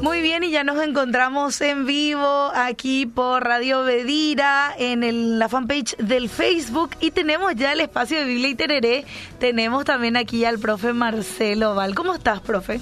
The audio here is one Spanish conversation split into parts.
Muy bien, y ya nos encontramos en vivo aquí por Radio Bedira en la fanpage del Facebook y tenemos ya el espacio de Biblia y Tereré. Tenemos también aquí al profe Marcelo Val. ¿Cómo estás, profe?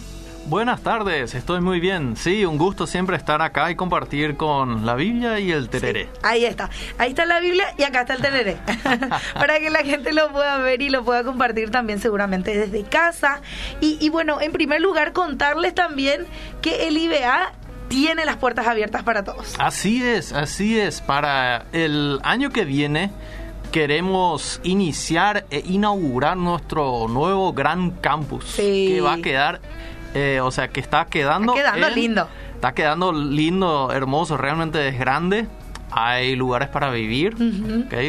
Buenas tardes, estoy muy bien. Sí, un gusto siempre estar acá y compartir con la Biblia y el tereré. ahí está, ahí está la Biblia y acá está el tereré. Para que la gente lo pueda ver y lo pueda compartir también seguramente desde casa. Y, y bueno, en primer lugar contarles también que el IBA tiene las puertas abiertas para todos. Así es, así es. Para el año que viene queremos iniciar e inaugurar nuestro nuevo gran campus que va a quedar eh, o sea, que está quedando... Está quedando lindo. Está quedando lindo, hermoso, realmente es grande. Hay lugares para vivir,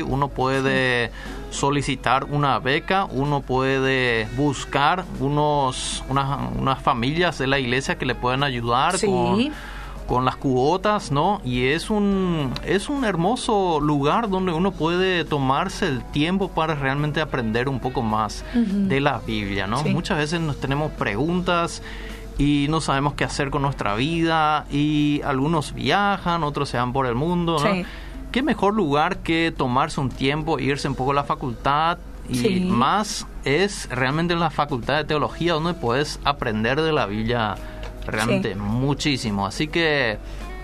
Uno puede solicitar una beca, uno puede buscar unos, unas, familias de la iglesia que le puedan ayudar con, las cuotas, ¿no? Y es un, es un hermoso lugar donde uno puede tomarse el tiempo para realmente aprender un poco más de la Biblia, ¿no? Muchas veces nos tenemos preguntas y no sabemos qué hacer con nuestra vida y algunos viajan, otros se van por el mundo, ¿no? ¿Qué mejor lugar que tomarse un tiempo, irse un poco a la facultad y más es realmente en la facultad de teología donde puedes aprender de la Biblia realmente muchísimo. Así que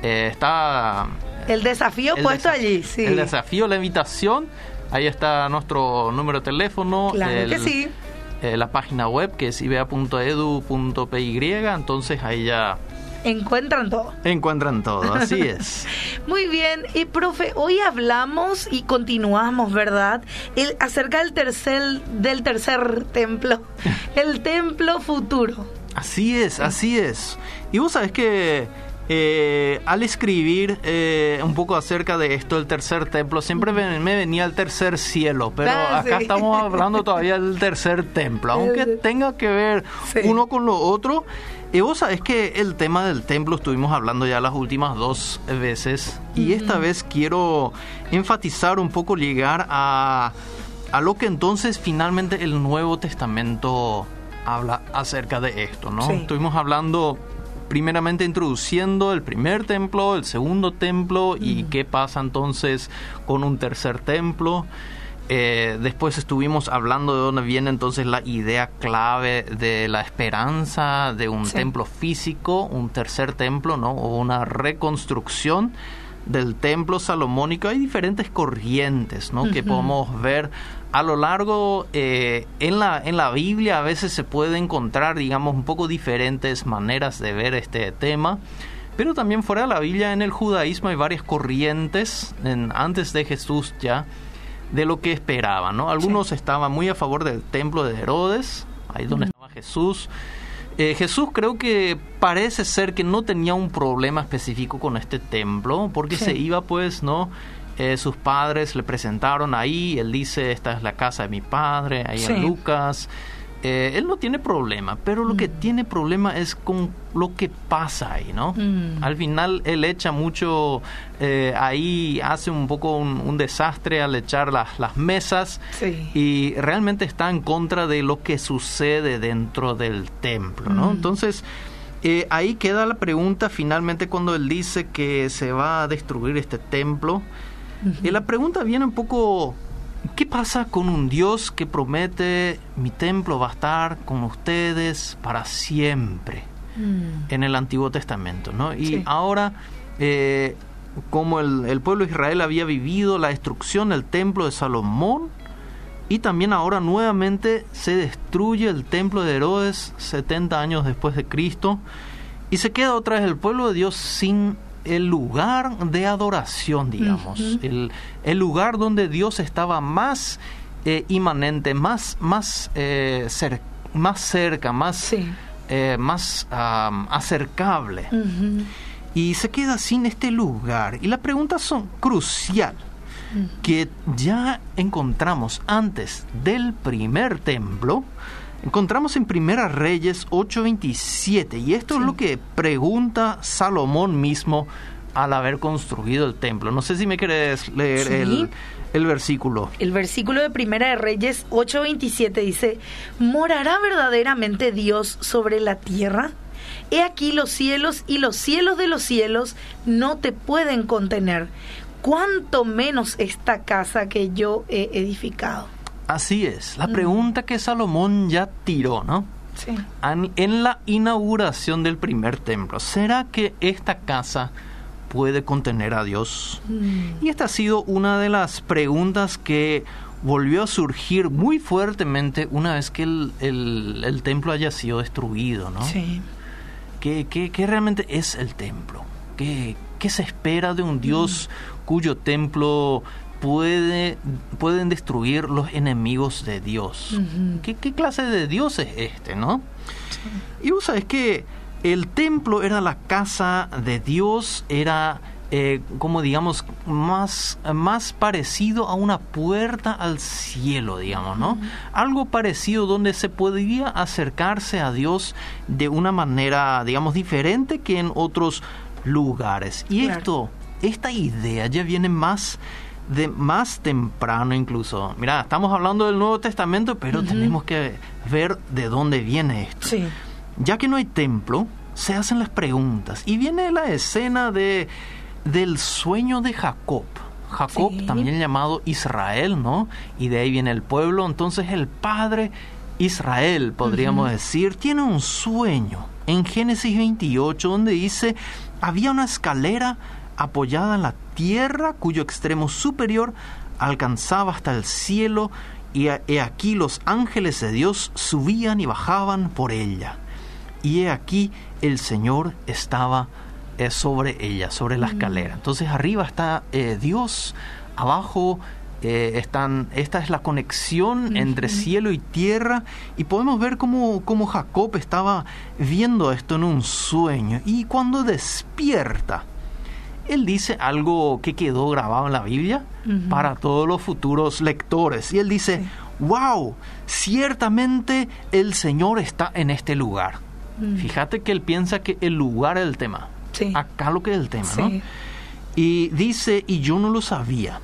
eh, está... El desafío puesto allí, sí. El desafío, la invitación. Ahí está nuestro número de teléfono. Claro que sí eh, la página web que es ibea.edu.py, entonces ahí ya Encuentran todo. Encuentran todo, así es. Muy bien, y profe, hoy hablamos y continuamos, ¿verdad? El, acerca del tercer, del tercer templo, el templo futuro. Así es, así es. Y vos sabés que eh, al escribir eh, un poco acerca de esto, el tercer templo, siempre me, venía el tercer cielo, pero ah, acá estamos hablando todavía del tercer templo, aunque tenga que ver uno con lo otro. Y vos sabés que el tema del templo estuvimos hablando ya las últimas dos veces y esta vez quiero enfatizar un poco, llegar a, a lo que entonces finalmente el Nuevo Testamento habla acerca de esto, ¿no? Estuvimos hablando primeramente introduciendo el primer templo, el segundo templo y qué pasa entonces con un tercer templo. Eh, después estuvimos hablando de dónde viene entonces la idea clave de la esperanza de un templo físico, un tercer templo, ¿no? O una reconstrucción del templo salomónico. Hay diferentes corrientes, ¿no? Que podemos ver a lo largo eh, en, la, en la Biblia a veces se puede encontrar, digamos, un poco diferentes maneras de ver este tema. Pero también fuera de la Biblia, en el judaísmo hay varias corrientes, antes de Jesús ya, de lo que esperaban. ¿no? Algunos estaban muy a favor del templo de Herodes, ahí donde estaba Jesús. Eh, Jesús creo que parece ser que no tenía un problema específico con este templo, porque se iba pues, ¿no? Eh, sus padres le presentaron ahí, él dice, esta es la casa de mi padre, ahí en Lucas. Eh, él no tiene problema, pero lo que mm. tiene problema es con lo que pasa ahí, ¿no? Mm. Al final él echa mucho, eh, ahí hace un poco un, desastre al echar las, las mesas y realmente está en contra de lo que sucede dentro del templo, ¿no? Mm. Entonces... ahí queda la pregunta finalmente cuando él dice que se va a destruir este templo. Y la pregunta viene un poco, ¿qué pasa con un Dios que promete mi templo va a estar con ustedes para siempre mm. en el Antiguo Testamento? ¿no? Y ahora, eh, como el, pueblo de Israel había vivido la destrucción del templo de Salomón, y también ahora nuevamente se destruye el templo de Herodes 70 años después de Cristo, y se queda otra vez el pueblo de Dios sin el lugar de adoración, digamos, el, el, lugar donde Dios estaba más eh, inmanente, más, más, eh, más cerca, más, eh, más acercable. Y se queda sin este lugar. Y las preguntas son crucial que ya encontramos antes del primer templo, encontramos en Primera Reyes 8:27 y esto es lo que pregunta Salomón mismo al haber construido el templo. No sé si me quieres leer el, el, versículo. El versículo de Primera de Reyes 8:27 dice, ¿morará verdaderamente Dios sobre la tierra? he aquí los cielos y los cielos de los cielos no te pueden contener. Cuánto menos esta casa que yo he edificado. Así es, la pregunta que Salomón ya tiró, ¿no? Sí. En la inauguración del primer templo, ¿será que esta casa puede contener a Dios? Mm. Y esta ha sido una de las preguntas que volvió a surgir muy fuertemente una vez que el, templo haya sido destruido, ¿no? Sí. ¿Qué, qué, realmente es el templo? ¿Qué, ¿Qué, se espera de un Dios mm. cuyo templo puede, pueden destruir los enemigos de Dios. ¿Qué, clase de Dios es este, no? Y vos sabés que el templo era la casa de Dios, era eh, como digamos más, más parecido a una puerta al cielo, digamos, ¿no? Algo parecido donde se podía acercarse a Dios de una manera, digamos, diferente que en otros lugares. Y esto, esta idea ya viene más de más temprano incluso. Mira, estamos hablando del Nuevo Testamento, pero tenemos que ver de dónde viene esto. Sí. Ya que no hay templo, se hacen las preguntas y viene la escena de del sueño de Jacob. Jacob, también llamado Israel, ¿no? Y de ahí viene el pueblo. Entonces el padre Israel, podríamos decir, tiene un sueño en Génesis 28 donde dice, había una escalera apoyada en la tierra cuyo extremo superior alcanzaba hasta el cielo y he aquí los ángeles de Dios subían y bajaban por ella. Y he aquí el Señor estaba eh, sobre ella, sobre la mm. escalera. Entonces arriba está eh, Dios, abajo eh, están, esta es la conexión entre cielo y tierra y podemos ver cómo, cómo Jacob estaba viendo esto en un sueño y cuando despierta, él dice algo que quedó grabado en la Biblia para todos los futuros lectores. Y él dice, wow, ciertamente el Señor está en este lugar. Mm. Fíjate que él piensa que el lugar es el tema. Acá lo que es el tema, ¿no? Y dice, y yo no lo sabía.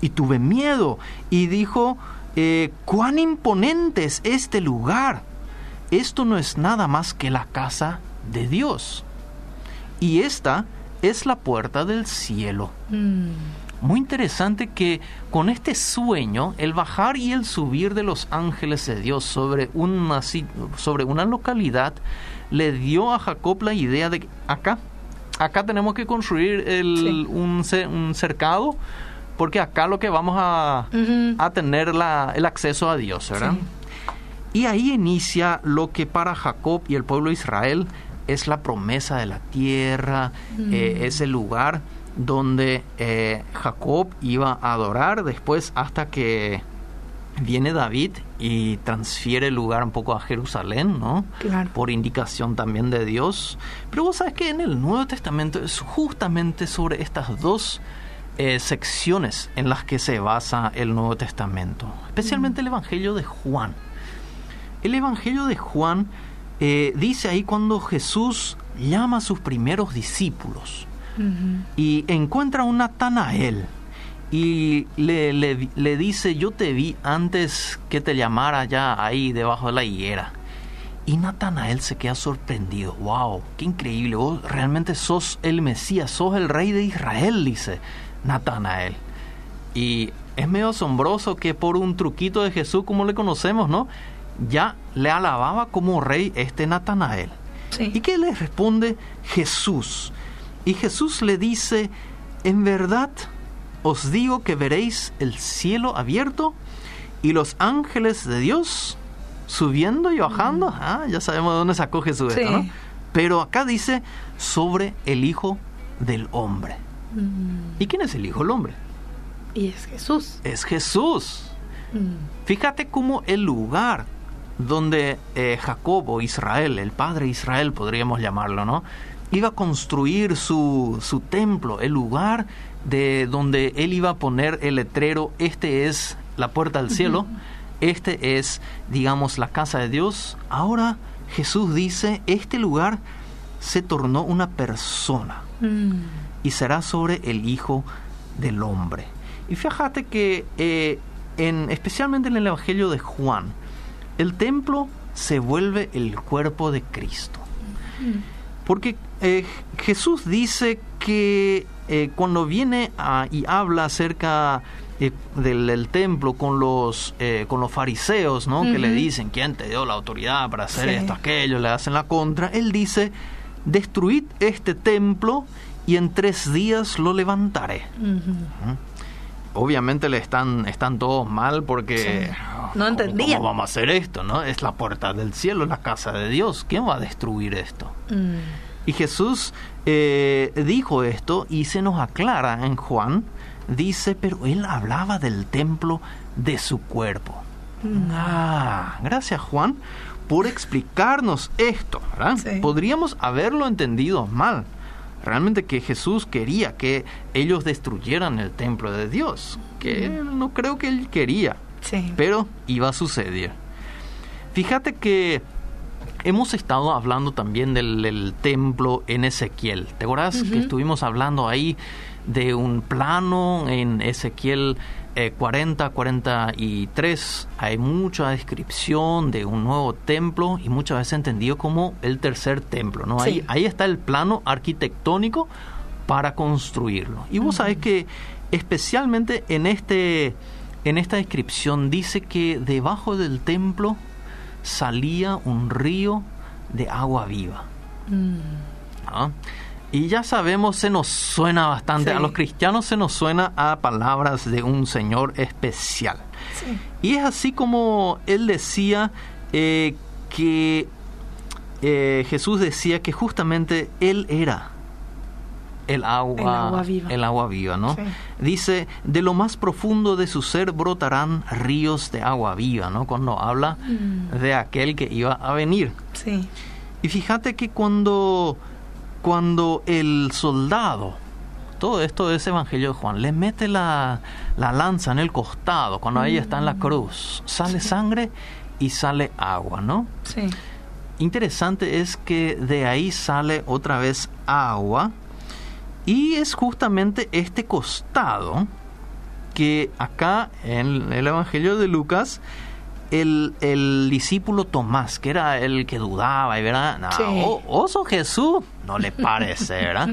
Y tuve miedo. Y dijo, eh, cuán imponente es este lugar. Esto no es nada más que la casa de Dios. Y esta es la puerta del cielo. Mm. Muy interesante que con este sueño, el bajar y el subir de los ángeles de Dios sobre una, sobre una localidad, le dio a Jacob la idea de que acá, acá tenemos que construir el, un, cercado, porque acá lo que vamos a, a tener la, el acceso a Dios, ¿verdad? Y ahí inicia lo que para Jacob y el pueblo de Israel es la promesa de la tierra, mm. eh, es el lugar donde eh, Jacob iba a adorar después hasta que viene David y transfiere el lugar un poco a Jerusalén, ¿no? Claro. Por indicación también de Dios. Pero vos sabes que en el Nuevo Testamento es justamente sobre estas dos eh, secciones en las que se basa el Nuevo Testamento, especialmente el Evangelio de Juan. El Evangelio de Juan eh, dice ahí cuando Jesús llama a sus primeros discípulos y encuentra a un Natanael y le, le, dice, yo te vi antes que te llamara ya ahí debajo de la higuera. Y Natanael se queda sorprendido. ¡Wow! ¡Qué increíble! Vos realmente sos el Mesías, sos el rey de Israel, dice Natanael. Y es medio asombroso que por un truquito de Jesús, como le conocemos, ¿no? Ya le alababa como rey este Natanael. ¿Y qué le responde Jesús? Y Jesús le dice, en verdad os digo que veréis el cielo abierto y los ángeles de Dios subiendo y bajando. Mm. Ah, ya sabemos de dónde sacó Jesús esto, ¿no? Pero acá dice sobre el Hijo del Hombre. Mm. ¿Y quién es el Hijo del Hombre? Y es Jesús. Es Jesús. Mm. Fíjate cómo el lugar donde eh, Jacobo, Israel, el padre Israel podríamos llamarlo, ¿no? Iba a construir su, su templo, el lugar de donde él iba a poner el letrero, este es la puerta al cielo, este es, digamos, la casa de Dios. Ahora Jesús dice, este lugar se tornó una persona mm. y será sobre el Hijo del Hombre. Y fíjate que, eh, en, especialmente en el Evangelio de Juan, el templo se vuelve el cuerpo de Cristo. Porque eh, Jesús dice que eh, cuando viene y habla acerca eh, del, templo con los con los fariseos, ¿no? Que le dicen quién te dio la autoridad para hacer esto, aquello, le hacen la contra. Él dice destruid este templo y en tres días lo levantaré. Obviamente le están, están todos mal porque no entendían. ¿cómo, vamos a hacer esto? ¿no? Es la puerta del cielo, la casa de Dios. ¿Quién va a destruir esto? Mm. Y Jesús eh, dijo esto y se nos aclara en Juan. Dice, pero él hablaba del templo de su cuerpo. Mm. Ah, gracias Juan por explicarnos esto. Podríamos haberlo entendido mal realmente que Jesús quería que ellos destruyeran el templo de Dios, que no creo que él quería, pero iba a suceder. Fíjate que hemos estado hablando también del, templo en Ezequiel. ¿Te acuerdas que estuvimos hablando ahí de un plano en Ezequiel 40, eh, 43, hay mucha descripción de un nuevo templo y muchas veces entendido como el tercer templo. ¿no? Ahí, ahí está el plano arquitectónico para construirlo. Y vos sabés que especialmente en, este, en esta descripción dice que debajo del templo salía un río de agua viva. Mm. ¿Ah? Y ya sabemos, se nos suena bastante, a los cristianos se nos suena a palabras de un Señor especial. Y es así como él decía eh, que eh, Jesús decía que justamente él era el agua, el agua viva, ¿no? Dice, de lo más profundo de su ser brotarán ríos de agua viva, ¿no? Cuando habla mm. de aquel que iba a venir. Sí. Y fíjate que cuando cuando el soldado, todo esto es Evangelio de Juan, le mete la, lanza en el costado, cuando ahí está en la mm. cruz, sale sangre y sale agua, ¿no? Sí. Interesante es que de ahí sale otra vez agua y es justamente este costado que acá en el Evangelio de Lucas el, discípulo Tomás, que era el que dudaba y verá, no, oso Jesús, no le parece, ¿verdad?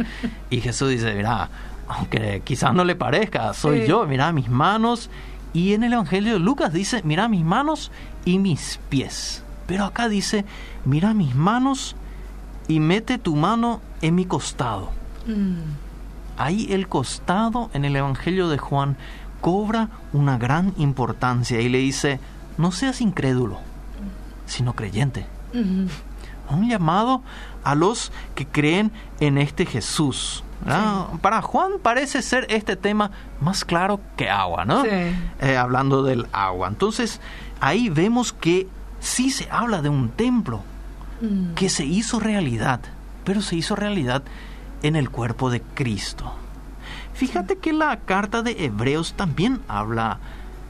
y Jesús dice, mira, aunque quizás no le parezca, soy yo, mira mis manos. Y en el Evangelio de Lucas dice, mira mis manos y mis pies. Pero acá dice, mira mis manos y mete tu mano en mi costado. Mm. Ahí el costado en el Evangelio de Juan cobra una gran importancia y le dice, no seas incrédulo, sino creyente. Un llamado a los que creen en este Jesús. Para Juan parece ser este tema más claro que agua, ¿no? Eh, hablando del agua. Entonces, ahí vemos que sí se habla de un templo mm. que se hizo realidad, pero se hizo realidad en el cuerpo de Cristo. Fíjate que la carta de Hebreos también habla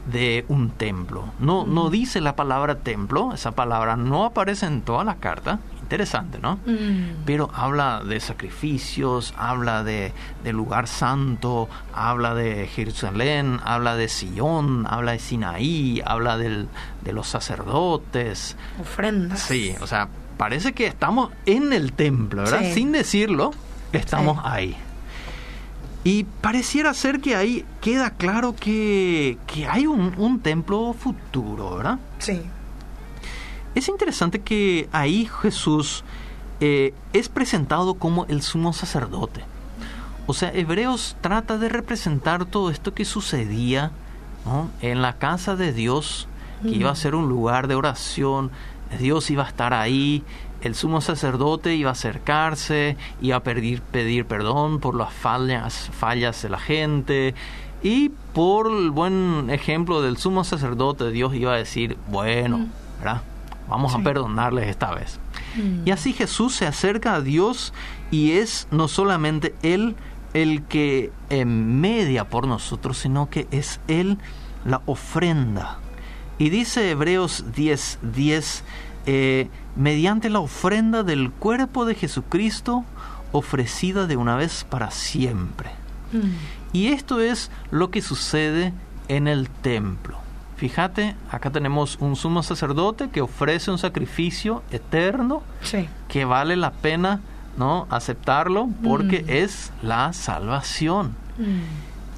de un templo. No, no dice la palabra templo, esa palabra no aparece en toda la carta, interesante, ¿no? Mm. Pero habla de sacrificios, habla de, lugar santo, habla de Jerusalén, habla de Sion, habla de Sinaí, habla del, de los sacerdotes. Ofrendas. Sí, o sea, parece que estamos en el templo, ¿verdad? Sin decirlo, estamos ahí. Y pareciera ser que ahí queda claro que, hay un, templo futuro, ¿verdad? Sí. Es interesante que ahí Jesús eh, es presentado como el sumo sacerdote. O sea, Hebreos trata de representar todo esto que sucedía en la casa de Dios, que iba a ser un lugar de oración, Dios iba a estar ahí, el sumo sacerdote iba a acercarse, iba a pedir, pedir perdón por las fallas, fallas de la gente y por el buen ejemplo del sumo sacerdote Dios iba a decir, bueno, mm. ¿verdad? Vamos a perdonarles esta vez. Mm. Y así Jesús se acerca a Dios y es no solamente Él el que media por nosotros, sino que es Él la ofrenda. Y dice Hebreos 10, 10, eh, mediante la ofrenda del cuerpo de Jesucristo ofrecida de una vez para siempre. Mm. Y esto es lo que sucede en el templo. Fíjate, acá tenemos un sumo sacerdote que ofrece un sacrificio eterno que vale la pena ¿no? Aceptarlo porque Mm. es la salvación. Mm.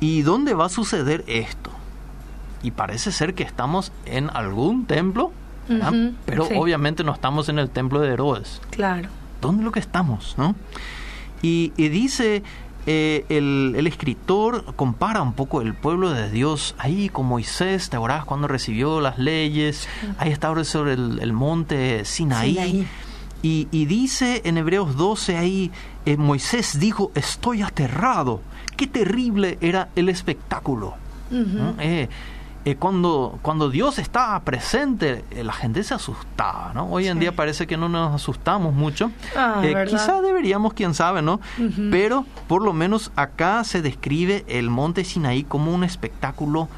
¿Y dónde va a suceder esto? Y parece ser que estamos en algún templo, Ujú, pero sí. obviamente no estamos en el templo de Herodes. Claro. ¿Dónde es lo que estamos? ¿no? Y, y dice eh, el, el escritor, compara un poco el pueblo de Dios ahí con Moisés, ¿te acordás cuando recibió las leyes? Ahí estaba sobre el, el monte Sinaí. Sinaí. Y, y dice en Hebreos 12 ahí, eh, Moisés dijo, estoy aterrado. Qué terrible era el espectáculo. Eh, eh, cuando, cuando Dios estaba presente, eh, la gente se asustaba, ¿no? Hoy en Sí. día parece que no nos asustamos mucho. Ah, Eh, deberíamos, quién sabe, ¿no? Ujú. Pero por lo menos acá se describe el monte Sinaí como un espectáculo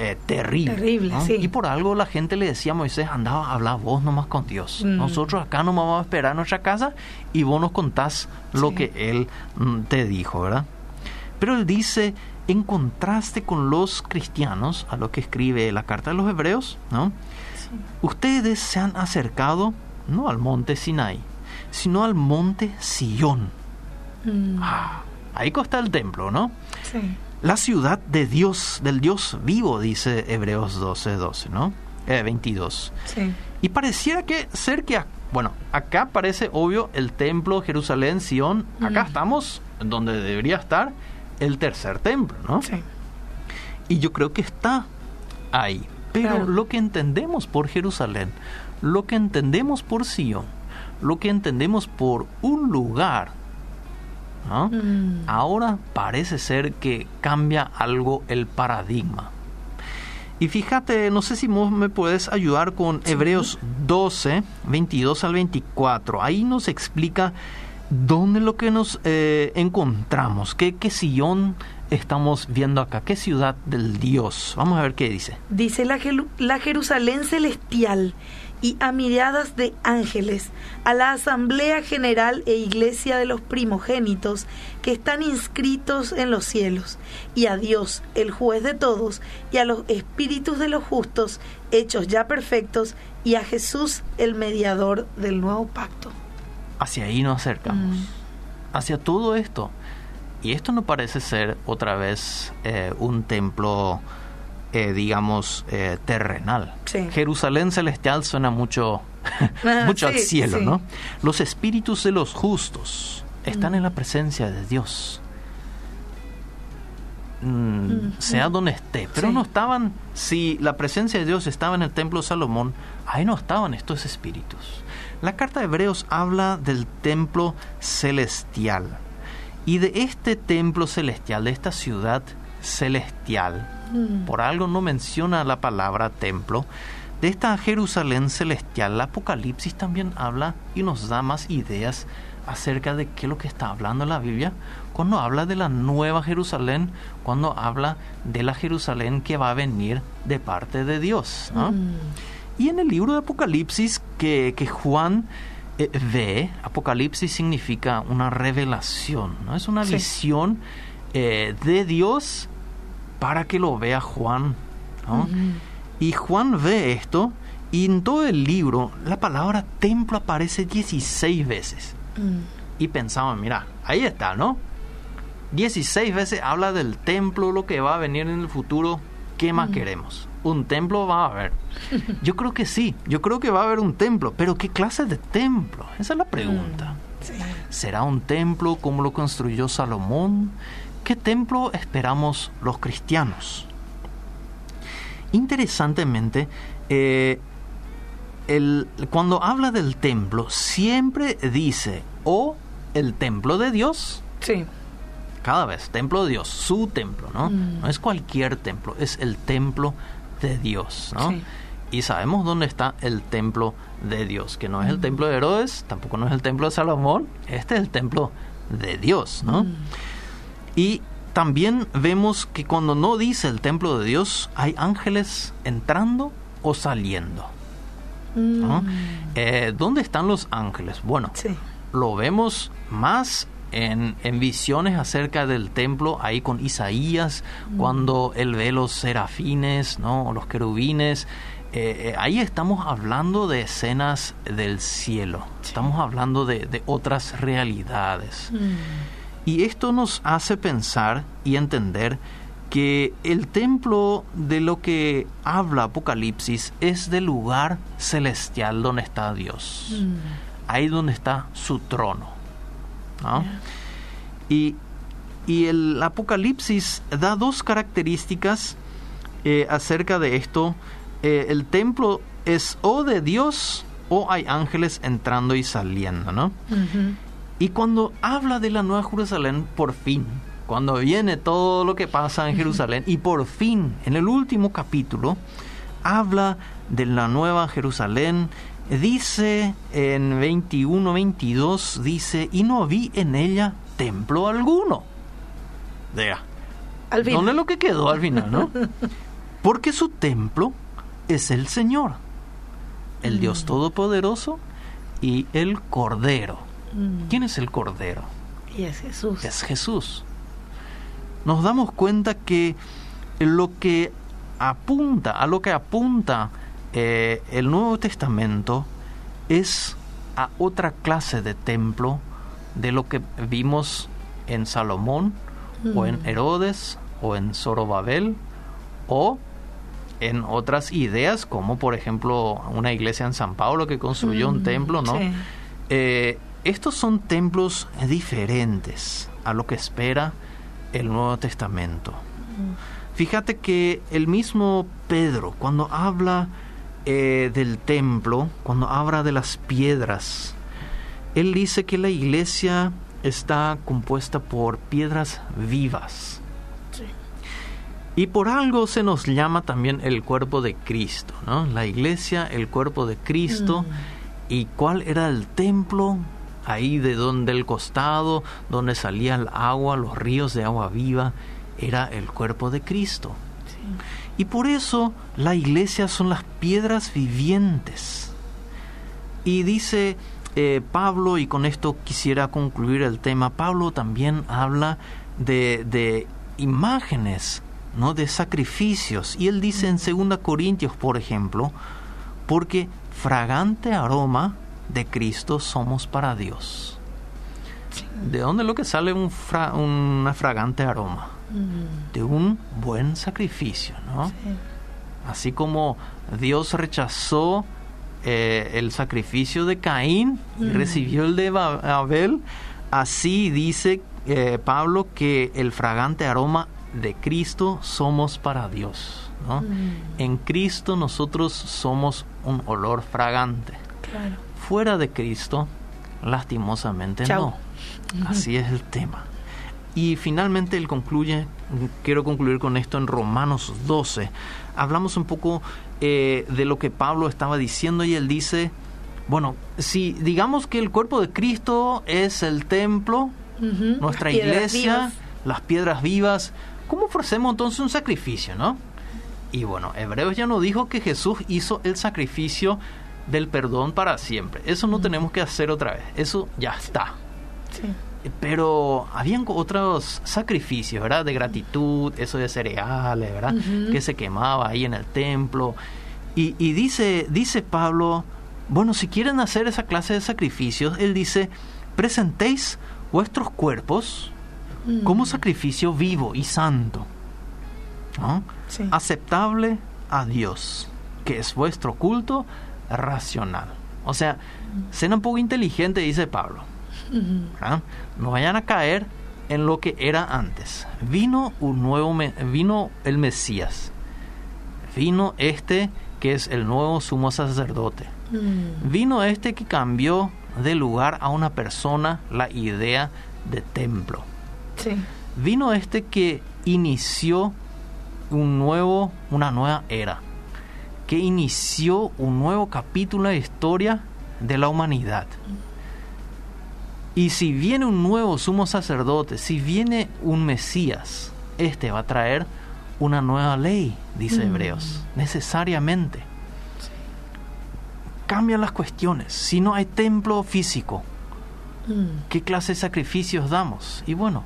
eh, terrible. Terrible, ¿no? sí. Y por algo la gente le decía a Moisés, anda, habla vos nomás con Dios. Mm. Nosotros acá nos vamos a esperar en nuestra casa y vos nos contás lo Sí. que Él mm, te dijo, ¿verdad? Pero él dice, en contraste con los cristianos, a lo que escribe la carta de los hebreos, ¿no? Ustedes se han acercado no al monte Sinai, sino al monte Sion. Mm. Ah, ahí está el templo, ¿no? Sí. La ciudad de Dios, del Dios vivo, dice Hebreos 12, 12, ¿no? Eh, 22. Sí. Y pareciera que ser que, bueno, acá parece obvio el templo, Jerusalén, Sion. Acá Mm. estamos donde debería estar el tercer templo, ¿no? Sí. Y yo creo que está ahí. Pero Claro. lo que entendemos por Jerusalén, lo que entendemos por Sion, lo que entendemos por un lugar, ¿no? Mm. ahora parece ser que cambia algo el paradigma. Y fíjate, no sé si vos me puedes ayudar con Hebreos 12, 22 al 24. Ahí nos explica dónde lo que nos eh, encontramos, qué, sillón estamos viendo acá, qué ciudad del Dios. Vamos a ver qué dice. Dice la, la Jerusalén celestial y a miradas de ángeles, a la Asamblea General e Iglesia de los primogénitos que están inscritos en los cielos, y a Dios, el juez de todos, y a los espíritus de los justos, hechos ya perfectos, y a Jesús, el mediador del nuevo pacto. Hacia ahí nos acercamos. Mm. Hacia todo esto. Y esto no parece ser otra vez eh, un templo, eh, digamos, eh, terrenal. Sí. Jerusalén celestial suena mucho, Ah, mucho al cielo, sí. ¿no? Los espíritus de los justos están Mm. en la presencia de Dios. Mm, Mm, sea donde esté, pero no estaban, si la presencia de Dios estaba en el templo de Salomón, ahí no estaban estos espíritus. La carta de Hebreos habla del templo celestial y de este templo celestial, de esta ciudad celestial, Mm. por algo no menciona la palabra templo, de esta Jerusalén celestial, el Apocalipsis también habla y nos da más ideas acerca de qué es lo que está hablando la Biblia cuando habla de la nueva Jerusalén, cuando habla de la Jerusalén que va a venir de parte de Dios. ¿no? Mm. Y en el libro de Apocalipsis que, que Juan eh, ve, Apocalipsis significa una revelación, ¿no? Es una Sí. visión eh, de Dios para que lo vea Juan, ¿no? Ujú. Y Juan ve esto y en todo el libro la palabra templo aparece 16 veces. Mm. Y pensamos, mira, ahí está, ¿no? 16 veces habla del templo, lo que va a venir en el futuro. ¿Qué más queremos? Un templo va a haber. Yo creo que sí, yo creo que va a haber un templo, pero ¿qué clase de templo? Esa es la pregunta. Sí. ¿Será un templo como lo construyó Salomón? ¿Qué templo esperamos los cristianos? Interesantemente, eh, el- cuando habla del templo, siempre dice o el templo de Dios, Sí. cada vez, templo de Dios, su templo, ¿no? Mm. No es cualquier templo, es el templo de Dios, ¿no? Sí. Y sabemos dónde está el templo de Dios, que no es el Mm. templo de Herodes, tampoco no es el templo de Salomón, este es el templo de Dios, ¿no? Mm. Y también vemos que cuando no dice el templo de Dios, hay ángeles entrando o saliendo, ¿no? Mm. Eh, ¿Dónde están los ángeles? Bueno, Sí. lo vemos más en, en visiones acerca del templo, ahí con Isaías, cuando él ve los serafines, ¿no? Los querubines, eh, ahí estamos hablando de escenas del cielo, estamos hablando de, otras realidades. Mm. Y esto nos hace pensar y entender que el templo de lo que habla Apocalipsis es del lugar celestial donde está Dios, mm. ahí donde está su trono. Y, el Apocalipsis da dos características eh, acerca de esto. Eh, el templo es o de Dios o hay ángeles entrando y saliendo, ¿no? Y cuando habla de la Nueva Jerusalén, por fin, cuando viene todo lo que pasa en Jerusalén, y por fin, en el último capítulo, habla de la Nueva Jerusalén, dice en 21, 22, dice, y no vi en ella templo alguno. Vea. ¿Dónde es lo que quedó al final, no? Porque su templo es el Señor, el mm. Dios Todopoderoso y el Cordero. Mm. ¿Quién es el Cordero? Y es Jesús. Es Jesús. Nos damos cuenta que lo que apunta, a lo que apunta eh, el Nuevo Testamento es a otra clase de templo de lo que vimos en Salomón o en mm. Herodes o en Zorobabel o en otras ideas, como por ejemplo una iglesia en San Pablo que construyó un mm, templo, ¿no? Eh, estos son templos diferentes a lo que espera el Nuevo Testamento. Mm. Fíjate que el mismo Pedro, cuando habla eh, del templo, cuando habla de las piedras, él dice que la iglesia está compuesta por piedras vivas. Y por algo se nos llama también el cuerpo de Cristo, ¿no? La iglesia, el cuerpo de Cristo. Mm. ¿Y cuál era el templo? Ahí de donde el costado, donde salía el agua, los ríos de agua viva, era el cuerpo de Cristo. Y por eso la iglesia son las piedras vivientes. Y dice eh, Pablo, y con esto quisiera concluir el tema, Pablo también habla de, de imágenes ¿no? de sacrificios. Y él dice en 2 Corintios, por ejemplo, porque fragante aroma de Cristo somos para Dios. ¿De dónde es lo que sale un una fragante aroma? Mm. De un buen sacrificio, ¿no? Así como Dios rechazó eh, el sacrificio de Caín y mm. recibió el de Abel, así dice eh, Pablo que el fragante aroma de Cristo somos para Dios. ¿no? Mm. En Cristo nosotros somos un olor fragante. Fuera de Cristo, lastimosamente no. Así es el tema. Y finalmente él concluye, quiero concluir con esto en Romanos 12. Hablamos un poco eh, de lo que Pablo estaba diciendo y él dice, bueno, si digamos que el cuerpo de Cristo es el templo, nuestra iglesia, las piedras vivas, ¿cómo ofrecemos entonces un sacrificio, no? Y bueno, Hebreos ya nos dijo que Jesús hizo el sacrificio del perdón para siempre. Eso no tenemos que hacer otra vez. Eso ya está. Pero habían otros sacrificios, ¿verdad? De gratitud, eso de cereales, ¿verdad? Que se quemaba ahí en el templo. Y, y, dice, dice Pablo, bueno, si quieren hacer esa clase de sacrificios, él dice, presentéis vuestros cuerpos como sacrificio vivo y santo, aceptable a Dios, que es vuestro culto racional. O sea, sean un poco inteligente, dice Pablo. No vayan a caer en lo que era antes. Vino un nuevo, vino el Mesías. Vino este que es el nuevo sumo sacerdote. Mm. Vino este que cambió de lugar a una persona la idea de templo. Vino este que inició un nuevo, una nueva era, que inició un nuevo capítulo de historia de la humanidad. Y si viene un nuevo sumo sacerdote, si viene un Mesías, este va a traer una nueva ley, dice mm. Hebreos, necesariamente. Cambian las cuestiones. Si no hay templo físico, mm. ¿qué clase de sacrificios damos? Y bueno,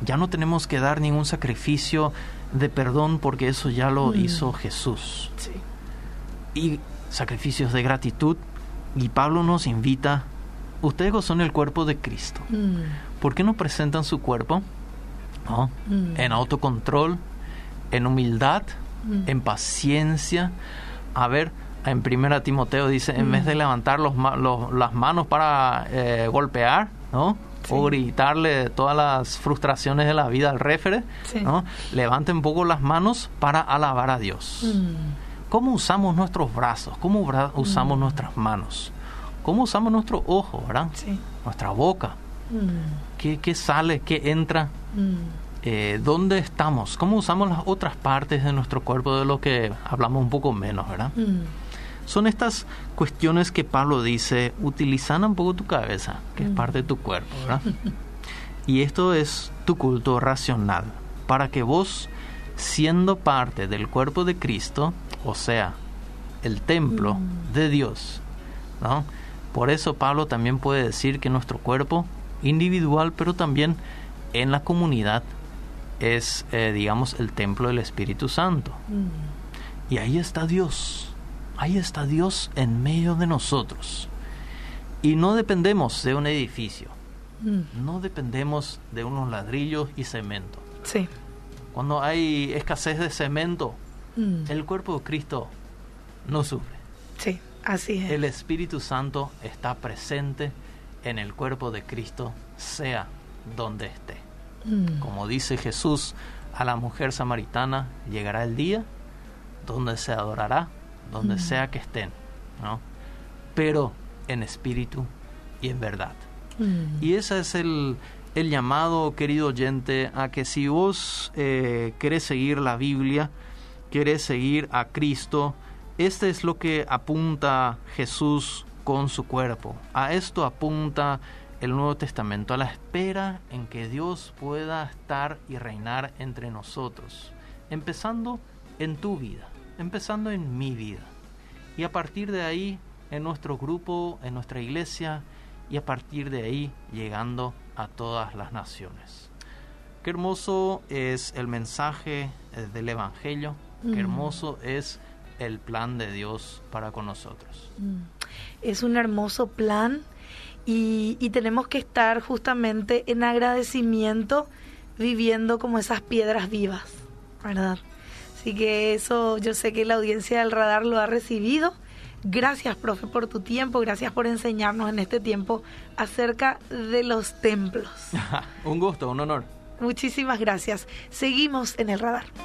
ya no tenemos que dar ningún sacrificio de perdón porque eso ya lo mm. hizo Jesús. y sacrificios de gratitud. Y Pablo nos invita, ustedes son el cuerpo de Cristo. Mm. ¿Por qué no presentan su cuerpo mm. en autocontrol, en humildad, mm. en paciencia? A ver, en primera Timoteo dice, en vez de levantar los, las manos para eh, golpear, ¿no? o gritarle todas las frustraciones de la vida al refere, ¿no? levante un poco las manos para alabar a Dios. ¿Cómo usamos nuestros brazos? ¿Cómo usamos mm. nuestras manos? ¿Cómo usamos nuestro ojo, verdad? Nuestra boca. Mm. ¿Qué, sale? ¿Qué entra? Mm. Eh, ¿Dónde estamos? ¿Cómo usamos las otras partes de nuestro cuerpo de lo que hablamos un poco menos, verdad? Son estas cuestiones que Pablo dice, utilizando un poco tu cabeza, que es parte de tu cuerpo, ¿verdad? y esto es tu culto racional, para que vos, siendo parte del cuerpo de Cristo, o sea, el templo mm. de Dios. ¿no? Por eso Pablo también puede decir que nuestro cuerpo individual, pero también en la comunidad, es, eh, digamos, el templo del Espíritu Santo. Mm. Y ahí está Dios. Ahí está Dios en medio de nosotros. Y no dependemos de un edificio. Mm. No dependemos de unos ladrillos y cemento. Sí. Cuando hay escasez de cemento, Mm. El cuerpo de Cristo no sufre. Sí, así es. El Espíritu Santo está presente en el cuerpo de Cristo, sea donde esté. Mm. Como dice Jesús a la mujer samaritana, llegará el día donde se adorará, donde mm. sea que estén, ¿no? Pero en espíritu y en verdad. Y ese es el, el, llamado, querido oyente, a que si vos eh, querés seguir la Biblia, quieres seguir a Cristo, este es lo que apunta Jesús con su cuerpo. A esto apunta el Nuevo Testamento, a la espera en que Dios pueda estar y reinar entre nosotros, empezando en tu vida, empezando en mi vida. Y a partir de ahí, en nuestro grupo, en nuestra iglesia, y a partir de ahí llegando a todas las naciones. Qué hermoso es el mensaje eh, del Evangelio Qué hermoso es el plan de Dios para con nosotros. Mm. Es un hermoso plan y, tenemos que estar justamente en agradecimiento viviendo como esas piedras vivas, ¿verdad? Así que eso yo sé que la audiencia del radar lo ha recibido. Gracias, profe, por tu tiempo, gracias por enseñarnos en este tiempo acerca de los templos. un gusto, un honor. Muchísimas gracias. Seguimos en el radar.